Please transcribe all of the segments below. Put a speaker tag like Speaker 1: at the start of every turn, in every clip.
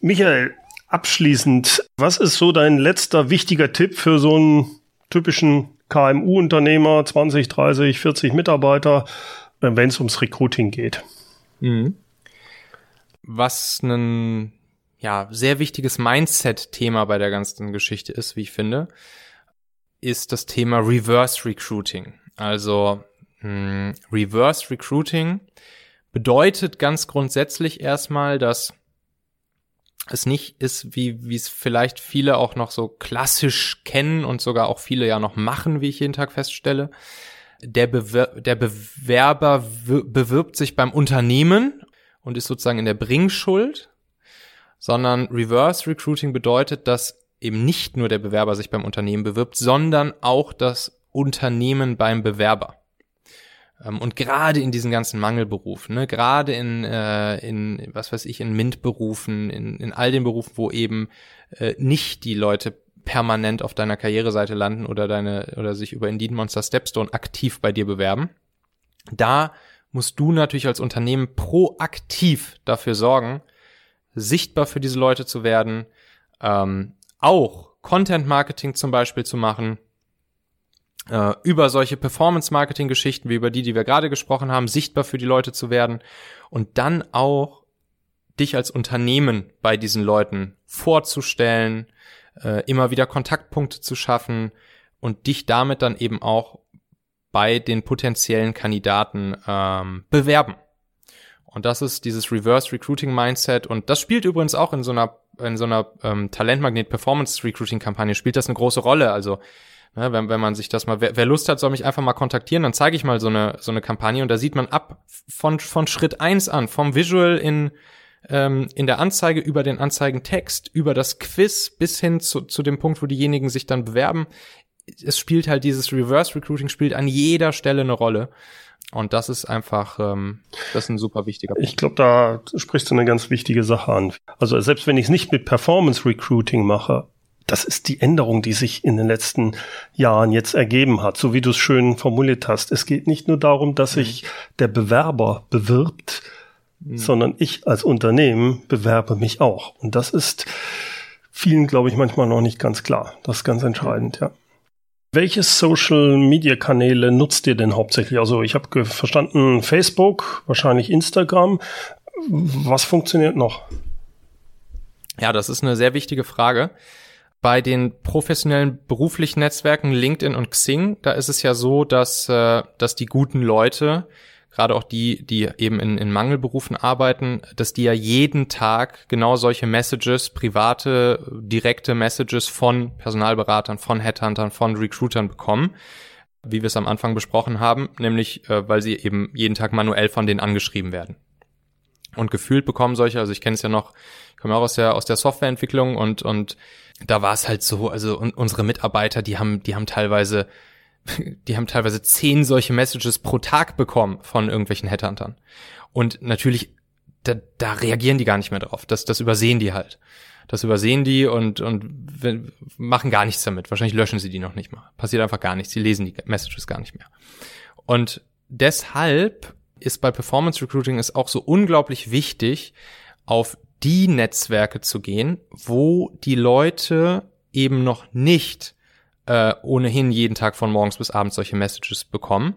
Speaker 1: Michael, abschließend, was ist so dein letzter wichtiger Tipp für so einen typischen KMU-Unternehmer, 20, 30, 40 Mitarbeiter, wenn es ums Recruiting geht? Mhm.
Speaker 2: Was ein ja, sehr wichtiges Mindset-Thema bei der ganzen Geschichte ist, wie ich finde, ist das Thema Reverse Recruiting. Also mh, hm, Reverse Recruiting bedeutet ganz grundsätzlich erstmal, dass es nicht ist, wie, wie es vielleicht viele auch noch so klassisch kennen und sogar auch viele ja noch machen, wie ich jeden Tag feststelle. Der, Bewer der Bewerber bewirbt sich beim Unternehmen und ist sozusagen in der Bringschuld, sondern Reverse Recruiting bedeutet, dass eben nicht nur der Bewerber sich beim Unternehmen bewirbt, sondern auch das Unternehmen beim Bewerber. Ähm, und gerade in diesen ganzen Mangelberufen, ne, gerade in, äh, in, was weiß ich, in MINT-Berufen, in, in all den Berufen, wo eben äh, nicht die Leute permanent auf deiner Karriereseite landen oder deine, oder sich über Indeed Monster Stepstone aktiv bei dir bewerben. Da musst du natürlich als Unternehmen proaktiv dafür sorgen, sichtbar für diese Leute zu werden, ähm, auch Content Marketing zum Beispiel zu machen, äh, über solche Performance-Marketing-Geschichten wie über die, die wir gerade gesprochen haben, sichtbar für die Leute zu werden und dann auch dich als Unternehmen bei diesen Leuten vorzustellen, äh, immer wieder Kontaktpunkte zu schaffen und dich damit dann eben auch bei den potenziellen Kandidaten ähm, bewerben. Und das ist dieses Reverse Recruiting Mindset und das spielt übrigens auch in so einer in so einer ähm, Talentmagnet Performance Recruiting Kampagne spielt das eine große Rolle. Also Ne, wenn, wenn man sich das mal, wer, wer Lust hat, soll mich einfach mal kontaktieren, dann zeige ich mal so eine, so eine Kampagne und da sieht man ab von, von Schritt eins an, vom Visual in, ähm, in der Anzeige über den Anzeigentext, über das Quiz bis hin zu, zu dem Punkt, wo diejenigen sich dann bewerben. Es spielt halt dieses Reverse Recruiting spielt an jeder Stelle eine Rolle. Und das ist einfach, ähm, das ist ein super wichtiger
Speaker 1: Punkt. Ich glaube, da sprichst du eine ganz wichtige Sache an. Also selbst wenn ich es nicht mit Performance Recruiting mache, das ist die Änderung, die sich in den letzten Jahren jetzt ergeben hat, so wie du es schön formuliert hast. Es geht nicht nur darum, dass sich mhm. der Bewerber bewirbt, mhm. sondern ich als Unternehmen bewerbe mich auch. Und das ist vielen, glaube ich, manchmal noch nicht ganz klar. Das ist ganz entscheidend, ja. Welche Social Media Kanäle nutzt ihr denn hauptsächlich? Also ich habe verstanden Facebook, wahrscheinlich Instagram. Was funktioniert noch?
Speaker 2: Ja, das ist eine sehr wichtige Frage bei den professionellen beruflichen Netzwerken LinkedIn und Xing, da ist es ja so, dass, äh, dass die guten Leute, gerade auch die, die eben in, in Mangelberufen arbeiten, dass die ja jeden Tag genau solche Messages, private, direkte Messages von Personalberatern, von Headhuntern, von Recruitern bekommen, wie wir es am Anfang besprochen haben, nämlich äh, weil sie eben jeden Tag manuell von denen angeschrieben werden. Und gefühlt bekommen solche, also ich kenne es ja noch, ich komme auch aus der, aus der Softwareentwicklung und, und da war es halt so, also unsere Mitarbeiter, die haben, die haben teilweise, die haben teilweise zehn solche Messages pro Tag bekommen von irgendwelchen Headhuntern. Und natürlich, da, da reagieren die gar nicht mehr drauf. Das, das übersehen die halt. Das übersehen die und, und machen gar nichts damit. Wahrscheinlich löschen sie die noch nicht mal. Passiert einfach gar nichts. Sie lesen die Messages gar nicht mehr. Und deshalb ist bei Performance Recruiting es auch so unglaublich wichtig, auf die Netzwerke zu gehen, wo die Leute eben noch nicht äh, ohnehin jeden Tag von morgens bis abends solche Messages bekommen.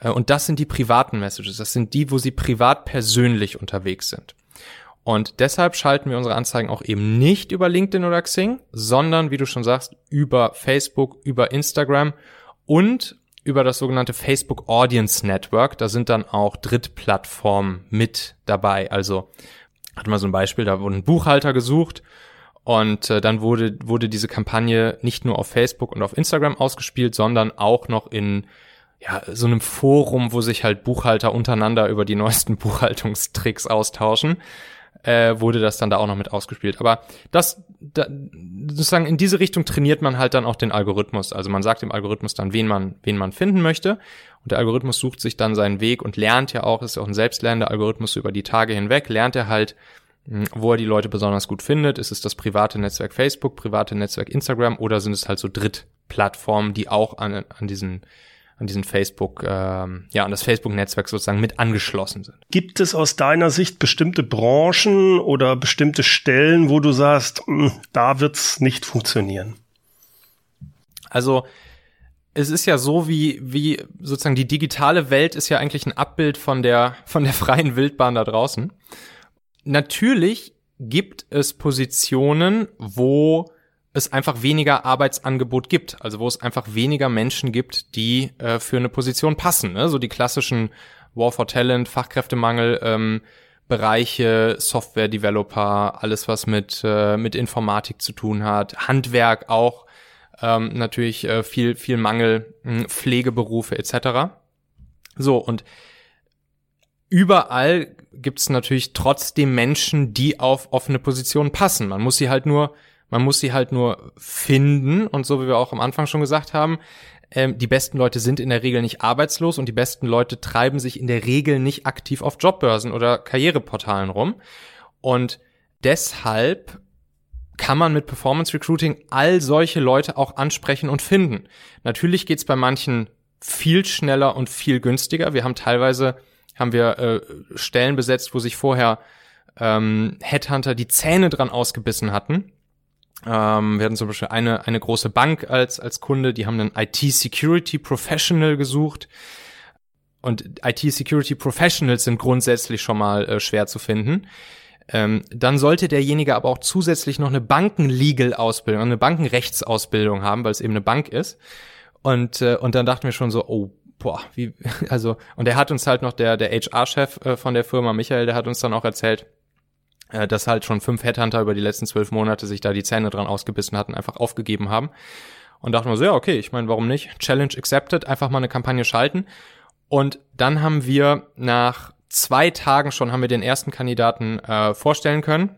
Speaker 2: Äh, und das sind die privaten Messages. Das sind die, wo sie privat persönlich unterwegs sind. Und deshalb schalten wir unsere Anzeigen auch eben nicht über LinkedIn oder Xing, sondern, wie du schon sagst, über Facebook, über Instagram und über das sogenannte Facebook Audience Network. Da sind dann auch Drittplattformen mit dabei. Also hatte mal so ein Beispiel, da wurde ein Buchhalter gesucht und äh, dann wurde, wurde diese Kampagne nicht nur auf Facebook und auf Instagram ausgespielt, sondern auch noch in ja, so einem Forum, wo sich halt Buchhalter untereinander über die neuesten Buchhaltungstricks austauschen, äh, wurde das dann da auch noch mit ausgespielt. Aber das, da, sozusagen in diese Richtung trainiert man halt dann auch den Algorithmus. Also man sagt dem Algorithmus dann, wen man, wen man finden möchte. Und der Algorithmus sucht sich dann seinen Weg und lernt ja auch, ist ja auch ein selbstlernender Algorithmus über die Tage hinweg, lernt er halt, hm, wo er die Leute besonders gut findet. Ist es das private Netzwerk Facebook, private Netzwerk Instagram oder sind es halt so Drittplattformen, die auch an, an diesen an diesen Facebook, ähm, ja, an das Facebook-Netzwerk sozusagen mit angeschlossen sind.
Speaker 1: Gibt es aus deiner Sicht bestimmte Branchen oder bestimmte Stellen, wo du sagst, mh, hm, da wird's nicht funktionieren?
Speaker 2: Also es ist ja so, wie, wie sozusagen die digitale Welt ist ja eigentlich ein Abbild von der, von der freien Wildbahn da draußen. Natürlich gibt es Positionen, wo es einfach weniger Arbeitsangebot gibt, also wo es einfach weniger Menschen gibt, die äh, für eine Position passen. Ne? So die klassischen War for Talent, Fachkräftemangel, ähm, Bereiche, Software-Developer, alles was mit, äh, mit Informatik zu tun hat, Handwerk auch, ähm, natürlich äh, viel, viel Mangel, mh, hm, Pflegeberufe etc. So, und überall gibt es natürlich trotzdem Menschen, die auf offene Positionen passen. Man muss sie halt nur man muss sie halt nur finden und so wie wir auch am Anfang schon gesagt haben, ähm, die besten Leute sind in der Regel nicht arbeitslos und die besten Leute treiben sich in der Regel nicht aktiv auf Jobbörsen oder Karriereportalen rum. Und deshalb kann man mit Performance Recruiting all solche Leute auch ansprechen und finden. Natürlich geht's bei manchen viel schneller und viel günstiger. Wir haben teilweise haben wir äh, Stellen besetzt, wo sich vorher ähm, Headhunter die Zähne dran ausgebissen hatten ähm, wir hatten zum Beispiel eine, eine große Bank als, als Kunde, die haben einen IT-Security Professional gesucht. Und IT-Security Professionals sind grundsätzlich schon mal äh, schwer zu finden. Ähm, dann sollte derjenige aber auch zusätzlich noch eine Banken-Legal-Ausbildung, eine Bankenrechtsausbildung haben, weil es eben eine Bank ist. Und, äh, und dann dachten wir schon so, oh, boah, wie, also, und er hat uns halt noch, der, der HR-Chef äh, von der Firma, Michael, der hat uns dann auch erzählt, äh, dass halt schon fünf Headhunter über die letzten zwölf Monate sich da die Zähne dran ausgebissen hatten, einfach aufgegeben haben. Und dachten wir so, ja, okay, ich meine, warum nicht? Challenge accepted, einfach mal eine Kampagne schalten. Und dann haben wir nach zwei Tagen schon haben wir den ersten Kandidaten äh, vorstellen können.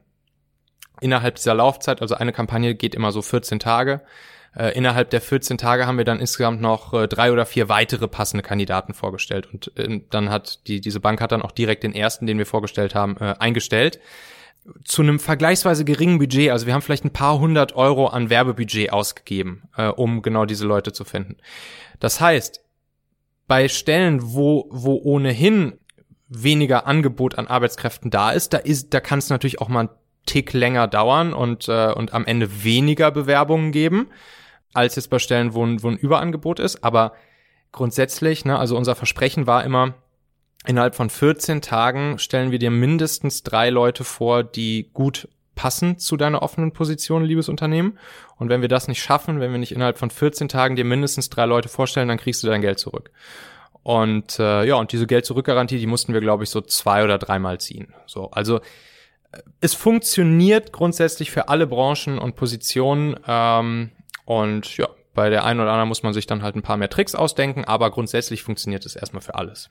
Speaker 2: Innerhalb dieser Laufzeit, also eine Kampagne geht immer so 14 Tage. Äh, innerhalb der 14 Tage haben wir dann insgesamt noch äh, drei oder vier weitere passende Kandidaten vorgestellt. Und äh, dann hat die, diese Bank hat dann auch direkt den ersten, den wir vorgestellt haben, äh, eingestellt zu einem vergleichsweise geringen Budget, also wir haben vielleicht ein paar hundert Euro an Werbebudget ausgegeben, äh, um genau diese Leute zu finden. Das heißt, bei Stellen, wo, wo ohnehin weniger Angebot an Arbeitskräften da ist, da ist, da kann es natürlich auch mal einen Tick länger dauern und, äh, und am Ende weniger Bewerbungen geben, als jetzt bei Stellen, wo ein, wo ein Überangebot ist. Aber grundsätzlich, ne, also unser Versprechen war immer, Innerhalb von 14 Tagen stellen wir dir mindestens drei Leute vor, die gut passen zu deiner offenen Position, liebes Unternehmen. Und wenn wir das nicht schaffen, wenn wir nicht innerhalb von 14 Tagen dir mindestens drei Leute vorstellen, dann kriegst du dein Geld zurück. Und äh, ja, und diese Geld-Zurück-Garantie, die mussten wir, glaube ich, so zwei oder dreimal ziehen. So, also äh, es funktioniert grundsätzlich für alle Branchen und Positionen. Ähm, und ja, bei der einen oder anderen muss man sich dann halt ein paar mehr Tricks ausdenken, aber grundsätzlich funktioniert es erstmal für alles.